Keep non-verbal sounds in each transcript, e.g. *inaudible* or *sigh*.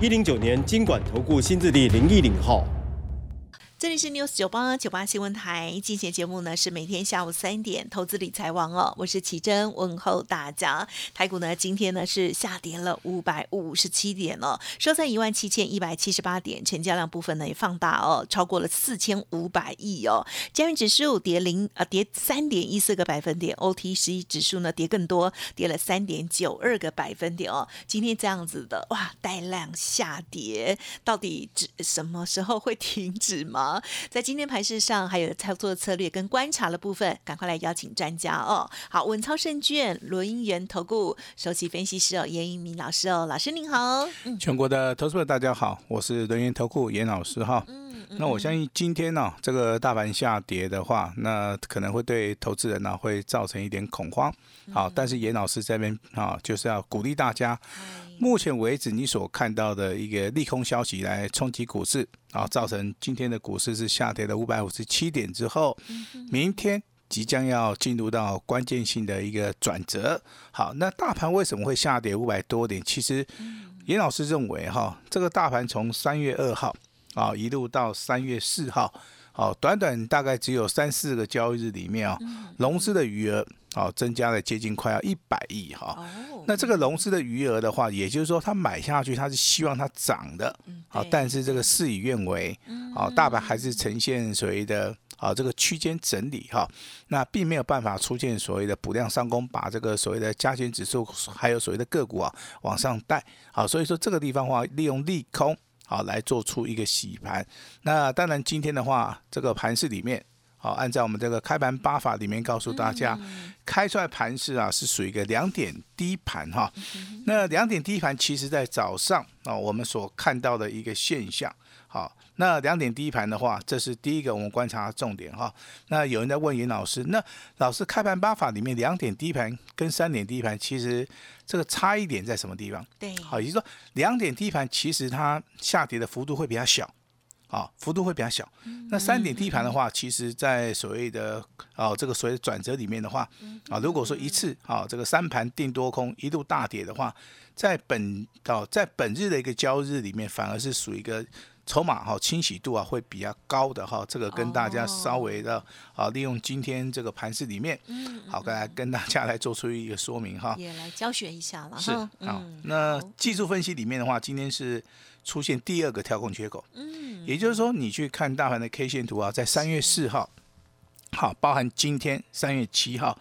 一零九年经管投顾新字第零一零号。这里是 News 九八九八新闻台，今天节目呢是每天下午三点，投资理财王哦，我是奇珍，问候大家。台股呢今天呢是下跌了五百五十七点哦，收在一万七千一百七十八点，成交量部分呢也放大哦，超过了四千五百亿哦。加元指数跌零啊跌三点一四个百分点，OT 十一指数呢跌更多，跌了三点九二个百分点哦。今天这样子的哇，带量下跌，到底指什么时候会停止吗？在今天盘市上，还有操作策略跟观察的部分，赶快来邀请专家哦。好，稳操胜券轮元投顾首席分析师哦，严一鸣老师哦，老师您好。全国的投资者大家好，我是轮元投顾严老师哈。嗯，那我相信今天呢，这个大盘下跌的话，那可能会对投资人呢会造成一点恐慌。好，但是严老师这边啊，就是要鼓励大家。目前为止，你所看到的一个利空消息来冲击股市，啊，造成今天的股市是下跌了五百五十七点之后，明天即将要进入到关键性的一个转折。好，那大盘为什么会下跌五百多点？其实，严老师认为哈，这个大盘从三月二号啊一路到三月四号，好，短短大概只有三四个交易日里面啊，融资的余额。好，增加了接近快要一百亿哈。那这个融资的余额的话，也就是说，他买下去，他是希望它涨的。好，但是这个事与愿违。好，大盘还是呈现所谓的啊这个区间整理哈。那并没有办法出现所谓的补量上攻，把这个所谓的加权指数还有所谓的个股啊往上带。好，所以说这个地方的话，利用利空好来做出一个洗盘。那当然今天的话，这个盘市里面。好，按照我们这个开盘八法里面告诉大家，开出来盘势啊是属于一个两点低盘哈。那两点低盘其实在早上啊，我们所看到的一个现象。好，那两点低盘的话，这是第一个我们观察重点哈。那有人在问严老师，那老师开盘八法里面两点低盘跟三点低盘，其实这个差一点在什么地方？对，好，也就是说两点低盘其实它下跌的幅度会比较小。啊，幅度会比较小。那三点低盘的话，其实，在所谓的啊这个所谓的转折里面的话，啊，如果说一次啊这个三盘定多空一度大跌的话，在本到在本日的一个交易日里面，反而是属于一个筹码哈清洗度啊会比较高的哈。这个跟大家稍微的啊利用今天这个盘势里面，好来跟大家来做出一个说明哈。也来教学一下了。是好，那技术分析里面的话，今天是。出现第二个跳空缺口，嗯，也就是说，你去看大盘的 K 线图啊，在三月四号，好，包含今天三月七号，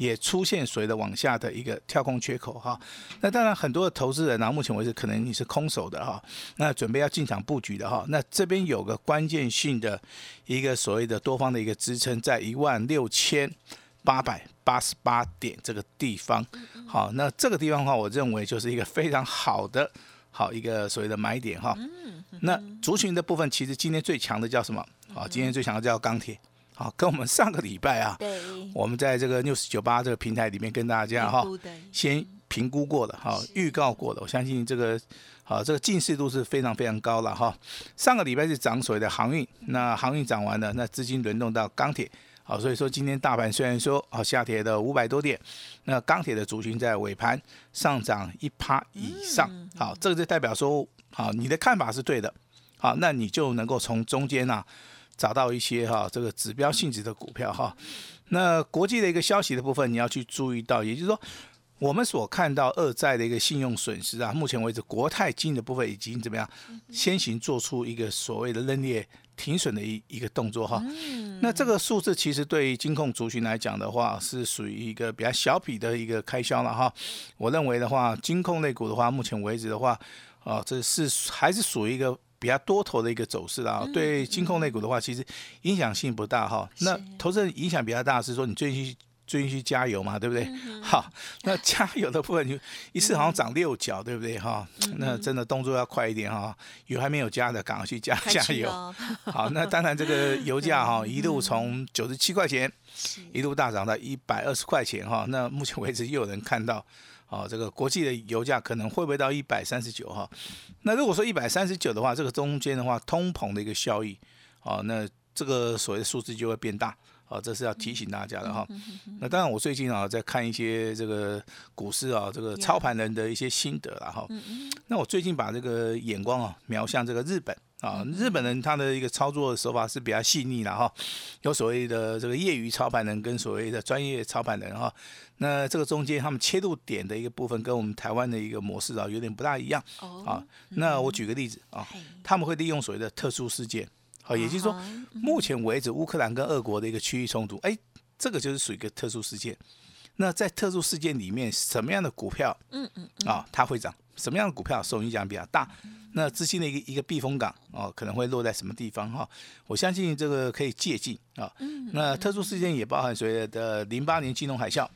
也出现所谓的往下的一个跳空缺口哈。那当然，很多的投资人啊，目前为止可能你是空手的哈，那准备要进场布局的哈，那这边有个关键性的一个所谓的多方的一个支撑，在一万六千八百八十八点这个地方，好，那这个地方的话，我认为就是一个非常好的。好一个所谓的买点哈，那族群的部分其实今天最强的叫什么？好，今天最强的叫钢铁。好，跟我们上个礼拜啊，我们在这个 news 九八这个平台里面跟大家哈，先评估过的哈，预告过的，我相信这个好这个近视度是非常非常高了哈。上个礼拜是涨所谓的航运，那航运涨完了，那资金轮动到钢铁。好，所以说今天大盘虽然说啊下跌的五百多点，那钢铁的族群在尾盘上涨一趴以上，好，这个就代表说，好，你的看法是对的，好，那你就能够从中间呐找到一些哈这个指标性质的股票哈。那国际的一个消息的部分，你要去注意到，也就是说，我们所看到二债的一个信用损失啊，目前为止国泰金的部分已经怎么样先行做出一个所谓的认列。停损的一一个动作哈，那这个数字其实对于金控族群来讲的话，是属于一个比较小笔的一个开销了哈。我认为的话，金控类股的话，目前为止的话，啊，这是还是属于一个比较多头的一个走势啊。对金控类股的话，其实影响性不大哈。那投资人影响比较大是说，你最近最近去加油嘛，对不对？好，那加油的部分就一次好像涨六角，对不对？哈，那真的动作要快一点哈，油还没有加的，赶快去加 *laughs* 加油。好，那当然这个油价哈 *laughs* 一路从九十七块钱一路大涨到一百二十块钱哈，那目前为止又有人看到。哦，这个国际的油价可能会不会到一百三十九哈？那如果说一百三十九的话，这个中间的话，通膨的一个效益，哦，那这个所谓的数字就会变大，哦，这是要提醒大家的哈。那当然，我最近啊在看一些这个股市啊，这个操盘人的一些心得了哈。那我最近把这个眼光啊瞄向这个日本。啊，日本人他的一个操作手法是比较细腻的哈，有所谓的这个业余操盘人跟所谓的专业操盘人哈，那这个中间他们切入点的一个部分跟我们台湾的一个模式啊有点不大一样啊。那我举个例子啊，他们会利用所谓的特殊事件，好，也就是说，目前为止乌克兰跟俄国的一个区域冲突，哎，这个就是属于一个特殊事件。那在特殊事件里面，什么样的股票，嗯嗯，啊，它会涨？什么样的股票受影响比较大？那资金的一个一个避风港哦，可能会落在什么地方哈？我相信这个可以借鉴啊。那特殊事件也包含所谓的零八年金融海啸，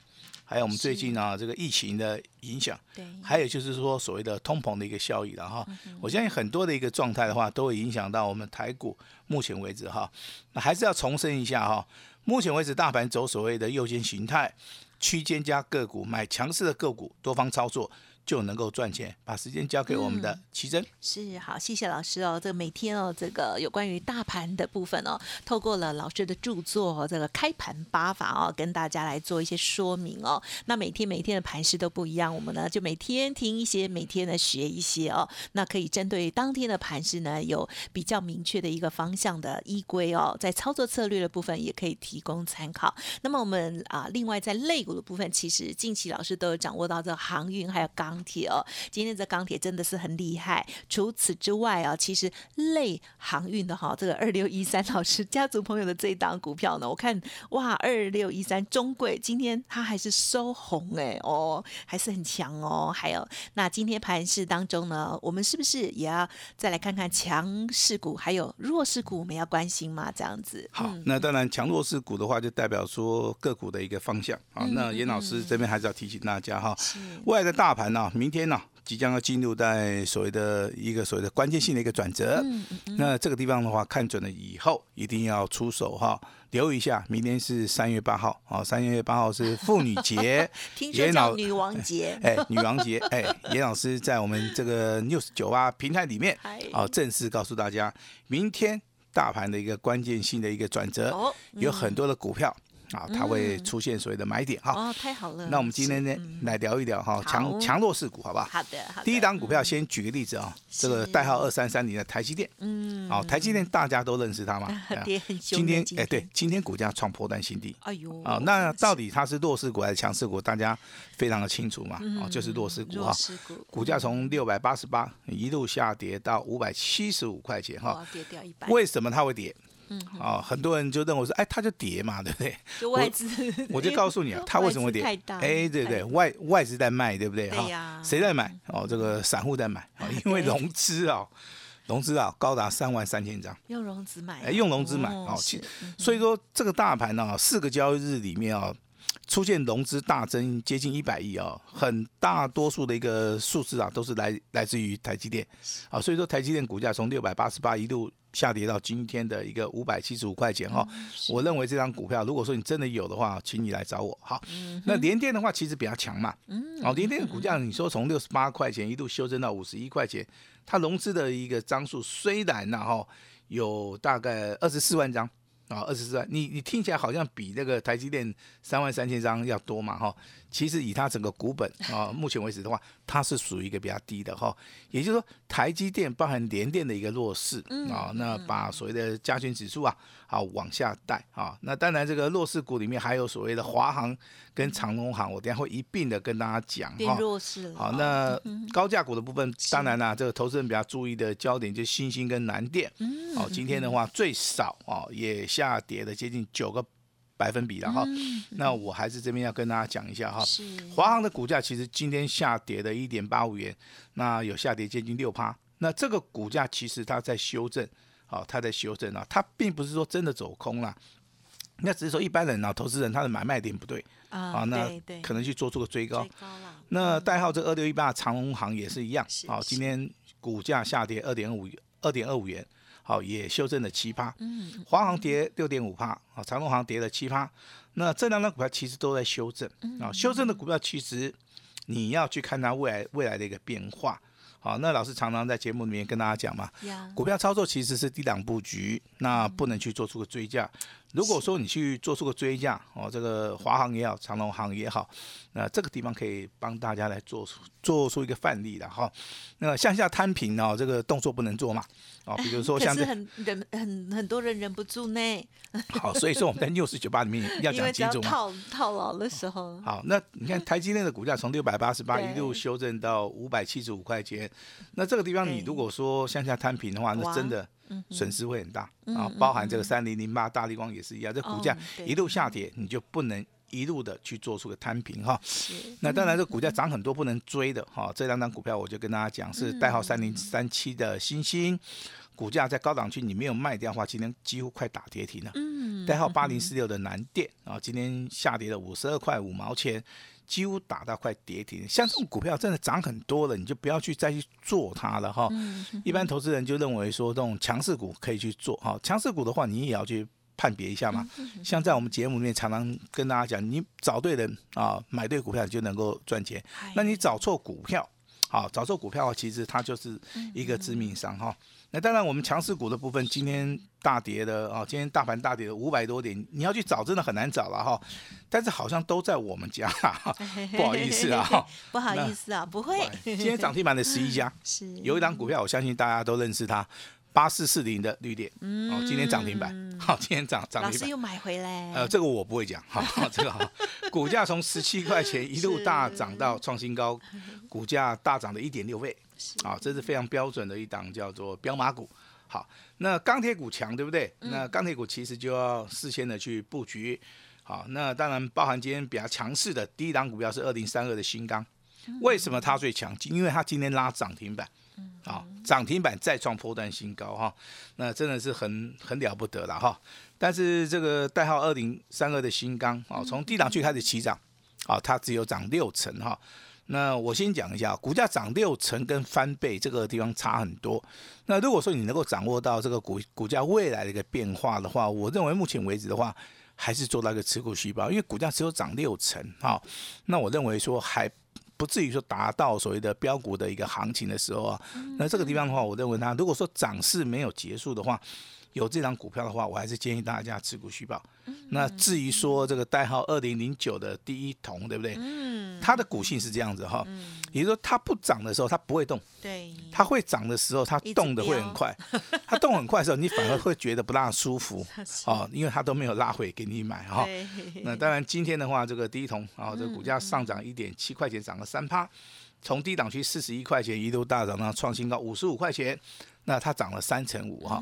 还有我们最近啊这个疫情的影响，对，还有就是说所谓的通膨的一个效益了哈。我相信很多的一个状态的话，都会影响到我们台股。目前为止哈，那还是要重申一下哈。目前为止，大盘走所谓的右肩形态，区间加个股买强势的个股，多方操作。就能够赚钱。把时间交给我们的奇珍。是好，谢谢老师哦。这个每天哦，这个有关于大盘的部分哦，透过了老师的著作这个开盘八法哦，跟大家来做一些说明哦。那每天每天的盘势都不一样，我们呢就每天听一些，每天呢学一些哦。那可以针对当天的盘势呢，有比较明确的一个方向的依规哦。在操作策略的部分也可以提供参考。那么我们啊，另外在类股的部分，其实近期老师都有掌握到这个航运还有钢。钢铁哦，今天这钢铁真的是很厉害。除此之外啊，其实类航运的哈，这个二六一三老师家族朋友的这一档股票呢，我看哇，二六一三中贵今天它还是收红哎哦，还是很强哦。还有那今天盘市当中呢，我们是不是也要再来看看强势股还有弱势股，我们要关心吗？这样子。好，那当然强弱势股的话，就代表说个股的一个方向啊。那严老师这边还是要提醒大家哈，未来的大盘呢。明天呢，即将要进入在所谓的一个所谓的关键性的一个转折。嗯嗯那这个地方的话，看准了以后，一定要出手哈，*laughs* 留意一下。明天是三月八号，啊，三月八号是妇女节，*laughs* 听说叫女王节，*laughs* 哎，女王节，哎，严老师在我们这个 news 九八平台里面，哦，正式告诉大家，明天大盘的一个关键性的一个转折，有很多的股票。啊，它会出现所谓的买点哈。哦，太好了。那我们今天呢，来聊一聊哈，强强弱势股，好不好？好的，好的。第一档股票先举个例子啊，这个代号二三三零的台积电。嗯。好，台积电大家都认识它嘛？*laughs* 跌很凶。今天哎，对，今天股价创破断新低。哎呦。啊，那到底它是弱势股还是强势股？大家非常的清楚嘛。哦，就是弱势股哈。弱势股。股价从六百八十八一路下跌到五百七十五块钱哈。跌掉一百。为什么它会跌？嗯，啊，很多人就认为说，哎，它就跌嘛，对不对？*laughs* 就外资，我就告诉你啊，*laughs* 它为什么会跌？哎，对对，外外资在卖，对不对？对呀。谁在买？哦，这个散户在买 *laughs* 啊，因为融资啊，融资啊，高达三万三千张。用融资买？哎，用融资买哦。所以说这个大盘呢，四个交易日里面啊，出现融资大增，接近一百亿啊，很大多数的一个数字啊，都是来来自于台积电啊。所以说台积电股价从六百八十八一度。下跌到今天的一个五百七十五块钱哈，我认为这张股票，如果说你真的有的话，请你来找我。好，那联电的话其实比较强嘛，哦，联电的股价你说从六十八块钱一度修正到五十一块钱，它融资的一个张数虽然呢哈有大概二十四万张。啊，二十四万，你你听起来好像比那个台积电三万三千张要多嘛，哈，其实以它整个股本 *laughs* 啊，目前为止的话，它是属于一个比较低的哈，也就是说，台积电包含联电的一个弱势啊，那把所谓的加权指数啊，好往下带啊，那当然这个弱势股里面还有所谓的华航跟长隆航，我等下会一并的跟大家讲哈。弱势了。好，那高价股的部分，当然啦，这个投资人比较注意的焦点就是新兴跟南电。嗯。好，今天的话最少啊也。下跌了接近九个百分比了哈，*laughs* 那我还是这边要跟大家讲一下哈，华航的股价其实今天下跌的一点八五元，那有下跌接近六趴，那这个股价其实它在修正，好，它在修正啊，它并不是说真的走空了，那只是说一般人啊，投资人他的买卖点不对啊啊，那可能去做出个追高那代号这二六一八长隆行也是一样是，好，是。今天股价下跌二点五二点二五元，好，也修正了七趴。嗯，华航跌六点五帕，啊，长隆航跌了七趴。那这两张股票其实都在修正嗯啊，修正的股票其实你要去看它未来未来的一个变化。好，那老师常常在节目里面跟大家讲嘛，股票操作其实是低档布局，那不能去做出个追价。如果说你去做出个追价，哦，这个华航也好，长隆航也好，那这个地方可以帮大家来做出做出一个范例了哈。那向下摊平哦，这个动作不能做嘛，哦，*laughs* 比如说像是很忍很很多人忍不住呢，*laughs* 好，所以说我们在六十九八里面要讲清楚嘛。*laughs* 套套牢的时候，好，那你看台积电的股价从六百八十八一路修正到五百七十五块钱，那这个地方你如果说向下摊平的话，那真的损失会很大嗯啊，包含这个三零零八大力光也是一样，这股价一路下跌，你就不能一路的去做出个摊平哈。那当然，这股价涨很多不能追的哈，这两张股票我就跟大家讲是代号三零三七的星星，股价在高档区你没有卖掉的话，今天几乎快打跌停了。嗯代号八零四六的南电啊，今天下跌了五十二块五毛钱，几乎打到快跌停。像这种股票真的涨很多了，你就不要去再去做它了哈。嗯一般投资人就认为说这种强势股可以去做哈，强势股的话你也要去判别一下嘛。像在我们节目里面常常跟大家讲，你找对人啊，买对股票你就能够赚钱。那你找错股票，好，找错股票其实它就是一个致命伤哈。那当然，我们强势股的部分今天大跌的啊，今天大盘大跌的五百多点，你要去找真的很难找了哈。但是好像都在我们家，*laughs* 不好意思啊。*laughs* 不好意思啊，不会，今天涨停板的十一家，*laughs* 是有一档股票，我相信大家都认识它，八四四零的绿电，哦，今天涨停板，好，今天涨涨停板。嗯老师又买回来，呃，这个我不会讲，哈，这个哈，股价从十七块钱一路大涨到创新高，股价大涨了一点六倍，啊，这是非常标准的一档叫做标马股。好，那钢铁股强，对不对？那钢铁股其实就要事先的去布局。好，那当然包含今天比较强势的第一档股票是二零三二的新钢，*laughs* 为什么它最强？因为它今天拉涨停板。啊，涨停板再创破断新高哈，那真的是很很了不得了哈。但是这个代号二零三二的新钢啊，从低档区开始起涨，啊，它只有涨六成哈。那我先讲一下，股价涨六成跟翻倍这个地方差很多。那如果说你能够掌握到这个股股价未来的一个变化的话，我认为目前为止的话，还是做到一个持股续报，因为股价只有涨六成哈。那我认为说还。不至于说达到所谓的标股的一个行情的时候啊，那这个地方的话，我认为它如果说涨势没有结束的话，有这张股票的话，我还是建议大家持股续报。那至于说这个代号二零零九的第一铜，对不对？嗯，它的股性是这样子哈，也就是说它不涨的时候它不会动，对，它会涨的时候它动的会很快，它动很快的时候你反而会觉得不大舒服 *laughs* 哦，因为它都没有拉回给你买哈。对，那当然，今天的话，这个第一桶啊，这个股价上涨一点七块钱，涨了三趴，从低档区四十一块钱一路大涨到创新高五十五块钱，那它涨了三成五哈。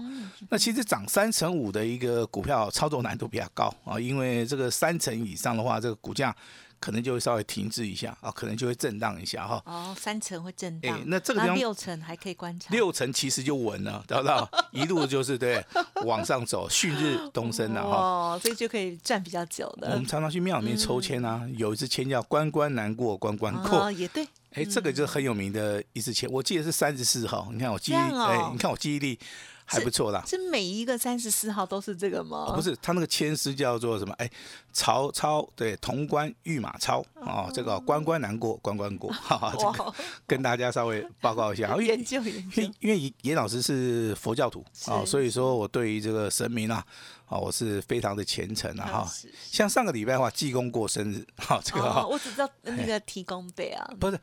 那其实涨三成五的一个股票操作难度比较高啊，因为这个三成以上的话，这个股价可能就会稍微停滞一下啊，可能就会震荡一下哈。哦，三层会震哎荡，那这个地方六层还可以观察，六成其实就稳了，知道不知道？*laughs* 一路就是对往上走，旭日东升了哈。哦，所以就可以站比较久的我们，常常去庙里面抽签啊，有一支签叫“关关难过关关过”，哦，也对，哎，这个就是很有名的一支签，我记得是三十四号。你看我记忆哎，你看我记忆力还不错啦。是每一个三十四号都是这个吗？哦不是，他那个签诗叫做什么？哎，曹操对潼关御马超哦，这个关关难过关关过，哈哈，这个，跟大家稍微报告一下。*laughs* 研究研究因为，严老师是佛教徒啊，是所以说我对于这个神明啊，啊，我是非常的虔诚啊哈。像上个礼拜的话，济公过生日，哈，这个我只知道那个提供杯啊，不是，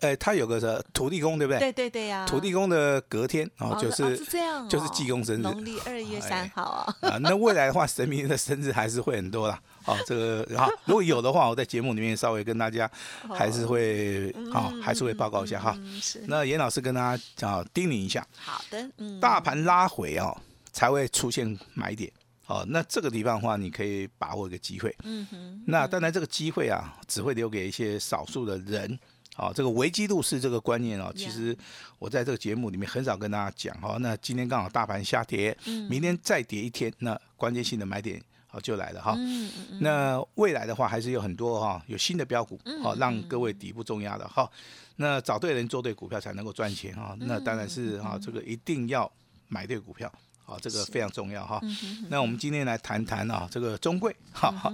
呃，他有个是土地公，对不对？对对对呀，土地公的隔天哦哦，就哦是是这样哦，就是济公生日农历二月三号啊，啊，那未来的话，神明的生日还是会很多啦。哦，这个好如果有的话，我在节目里面稍微跟大家还是会好、还是会报告一下哈。嗯，是那严老师跟大家啊叮咛一下，好的，嗯，大盘拉回哦，才会出现买点。哦，那这个地方的话，你可以把握一个机会。嗯哼，那当然，这个机会啊，只会留给一些少数的人。好、这个危机入市这个观念哦，其实我在这个节目里面很少跟大家讲哦。那今天刚好大盘下跌，嗯明天再跌一天，那关键性的买点好就来了哈。嗯嗯嗯，那未来的话，还是有很多哈，有新的标股，好、嗯让各位底部重压的哈。那找对人做对股票才能够赚钱哈。嗯那当然是哈，这个一定要买对股票，好，这个非常重要哈。嗯那我们今天来谈谈啊，这个中贵，哈哈，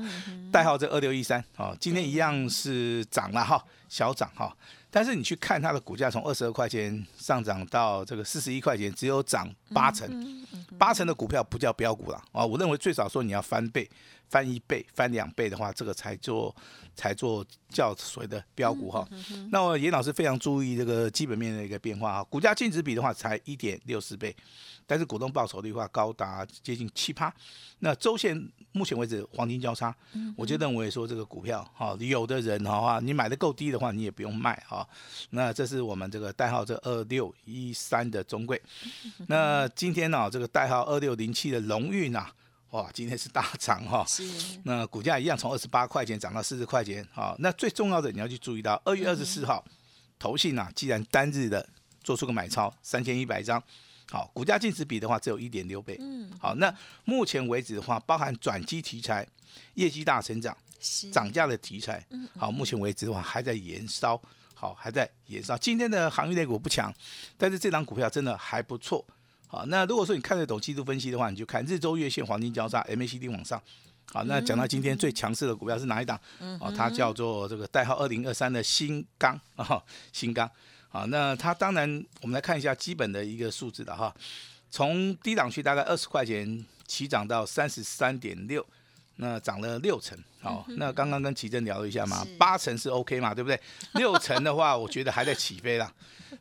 代号这二六一三，好，今天一样是涨了哈，小涨哈。但是你去看它的股价，从二十二块钱上涨到这个四十一块钱，只有涨八成，嗯八成的股票不叫标股了啊！我认为最少说你要翻倍、翻一倍、翻两倍的话，这个才做才做叫所谓的标股哈。那我严老师非常注意这个基本面的一个变化哈，股价净值比的话才一点六四倍，但是股东报酬率的话高达接近七趴。那周线目前为止黄金交叉，我就认为说这个股票哈，有的人的话你买的够低的话，你也不用卖哈。那这是我们这个代号这二六一三的中贵。*laughs* 那今天呢、这个代号二六零七的龙运呐，哇，今天是大涨哈。是。那股价一样从二十八块钱涨到四十块钱，好，那最重要的你要去注意到，二月二十四号，投信啊，既然单日的做出个买超三千一百张，好，股价净值比的话只有一点六倍，嗯，好，那目前为止的话，包含转机题材、业绩大成长、涨价的题材，好，目前为止的话还在延烧，好，还在延烧。今天的航运类股不强，但是这档股票真的还不错。好，那如果说你看得懂技术分析的话，你就看日周月线黄金交叉 MACD 往上。好，那讲到今天最强势的股票是哪一档？哦，它叫做这个代号二零二三的新钢啊，新钢。好，那它当然我们来看一下基本的一个数字的哈，从低档区大概二十块钱起涨到三十三点六，那涨了六成。好，那刚刚跟奇珍聊了一下嘛，八成是 OK 嘛，对不对？六成的话，我觉得还在起飞啦。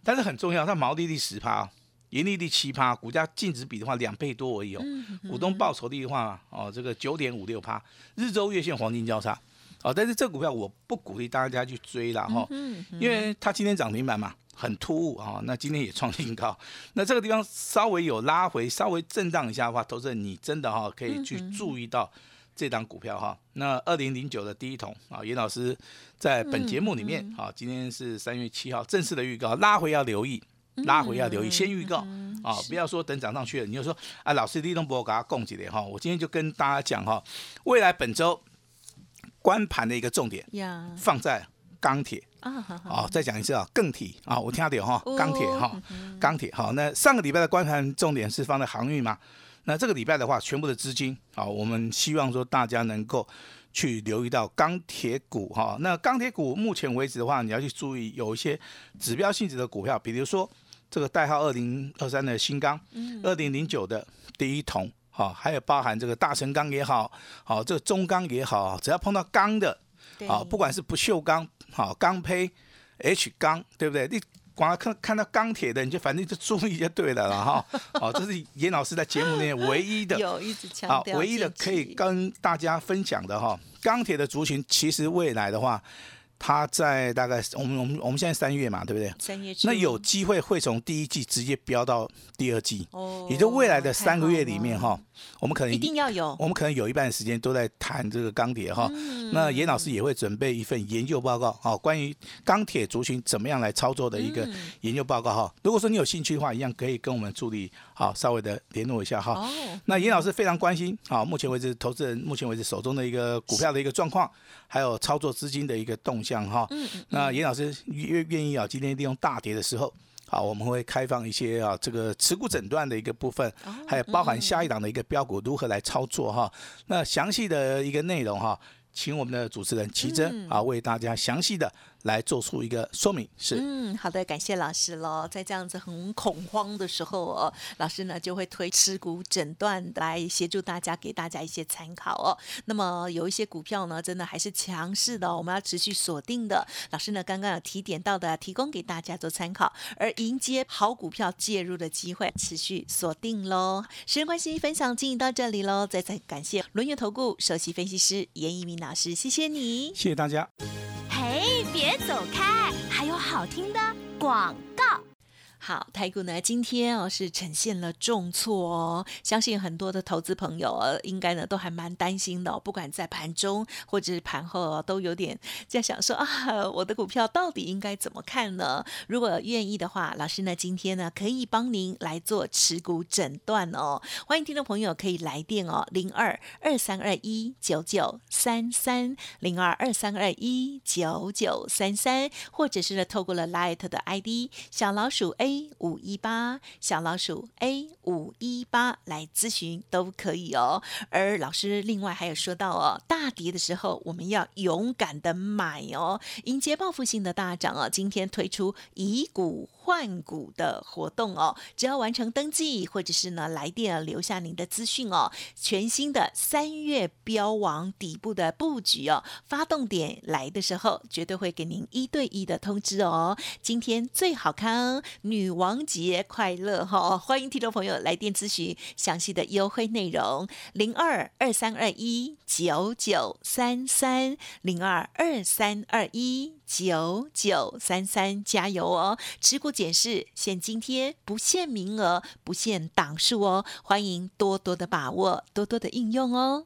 但是很重要，它毛利率十趴、哦，盈利率七趴，股价净值比的话两倍多而已哦。股东报酬率的话，哦，这个九点五六趴，日周月线黄金交叉。哦，但是这股票我不鼓励大家去追啦哈，因为它今天涨停板嘛，很突兀啊、那今天也创新高，那这个地方稍微有拉回，稍微震荡一下的话，投资人你真的哈、可以去注意到这档股票哈。那二零零九的第一桶啊，严老师在本节目里面啊，今天是三月七号正式的预告，拉回要留意。拉回要留意，先预告啊，不要说等涨上去了，你就说啊，老师立东博给他供几点哈。我今天就跟大家讲哈，未来本周关盘的一个重点呀放在钢铁啊，好再讲一次啊，更体啊，我听到有哈哦，钢铁哈，钢铁好。那上个礼拜的观盘重点是放在航运嘛？那这个礼拜的话，全部的资金啊，我们希望说大家能够去留意到钢铁股哈。那钢铁股目前为止的话，你要去注意有一些指标性质的股票，比如说这个代号二零二三的新钢，二零零九的第一铜。好，还有包含这个大成钢也好，好这个中钢也好，只要碰到钢的，好，不管是不锈钢，好钢胚、H 钢，对不对？你光看看到钢铁的，你就反正就注意就对了了哈。*laughs* 哦，这是严老师在节目内唯一的有一直强好调，唯一的可以跟大家分享的哈。钢铁的族群其实未来的话，它在大概我们我们我们现在三月嘛，对不对？三月那有机会会从第一季直接飙到第二季，哦也就未来的三个月里面哈，我们可能一定要有我们可能有一半的时间都在谈这个钢铁哈。那严老师也会准备一份研究报告，好，关于钢铁族群怎么样来操作的一个研究报告哈。如果说你有兴趣的话，一样可以跟我们助理好稍微的联络一下哈。哦，那严老师非常关心啊，目前为止投资人目前为止手中的一个股票的一个状况，还有操作资金的一个动向哈。那严老师愿愿意啊，今天利用大跌的时候。好，我们会开放一些啊，这个持股诊断的一个部分，还有包含下一档的一个标股如何来操作哈。那详细的一个内容哈，请我们的主持人奇珍啊为大家详细的来做出一个说明。是，嗯，好的，感谢老师喽。在这样子很恐慌的时候哦，老师呢就会推持股诊断来协助大家，给大家一些参考哦。那么有一些股票呢，真的还是强势的哦、我们要持续锁定的。老师呢刚刚有提点到的，提供给大家做参考，而迎接好股票介入的机会，持续锁定喽。时间关系，分享进行到这里喽，再次感谢轮源投顾首席分析师严一鸣老师，谢谢你。谢谢大家。别走开，还有好听的广告。好，台股呢今天哦是呈现了重挫哦，相信很多的投资朋友呃应该呢都还蛮担心的、哦，不管在盘中或者是盘后、哦、都有点在想说啊，我的股票到底应该怎么看呢？如果愿意的话，老师呢今天呢可以帮您来做持股诊断哦，欢迎听众朋友可以来电哦，零二二三二一九九三三零二二三二一九九三三，或者是呢透过了 Light 的 ID 小老鼠 A。五一八小老鼠 A 五一八来咨询都可以哦。而老师另外还有说到哦，大跌的时候我们要勇敢的买哦，迎接报复性的大涨哦。今天推出以股换股的活动哦，只要完成登记或者是呢来电留下您的资讯哦，全新的三月标王底部的布局哦，发动点来的时候绝对会给您一对一的通知哦。今天最好康女王节快乐哈！欢迎听众朋友来电咨询详细的优惠内容，零二二三二一九九三三零二二三二一九九三三，加油哦！持股检视限今天，不限名额，不限档数哦，欢迎多多的把握，多多的应用哦。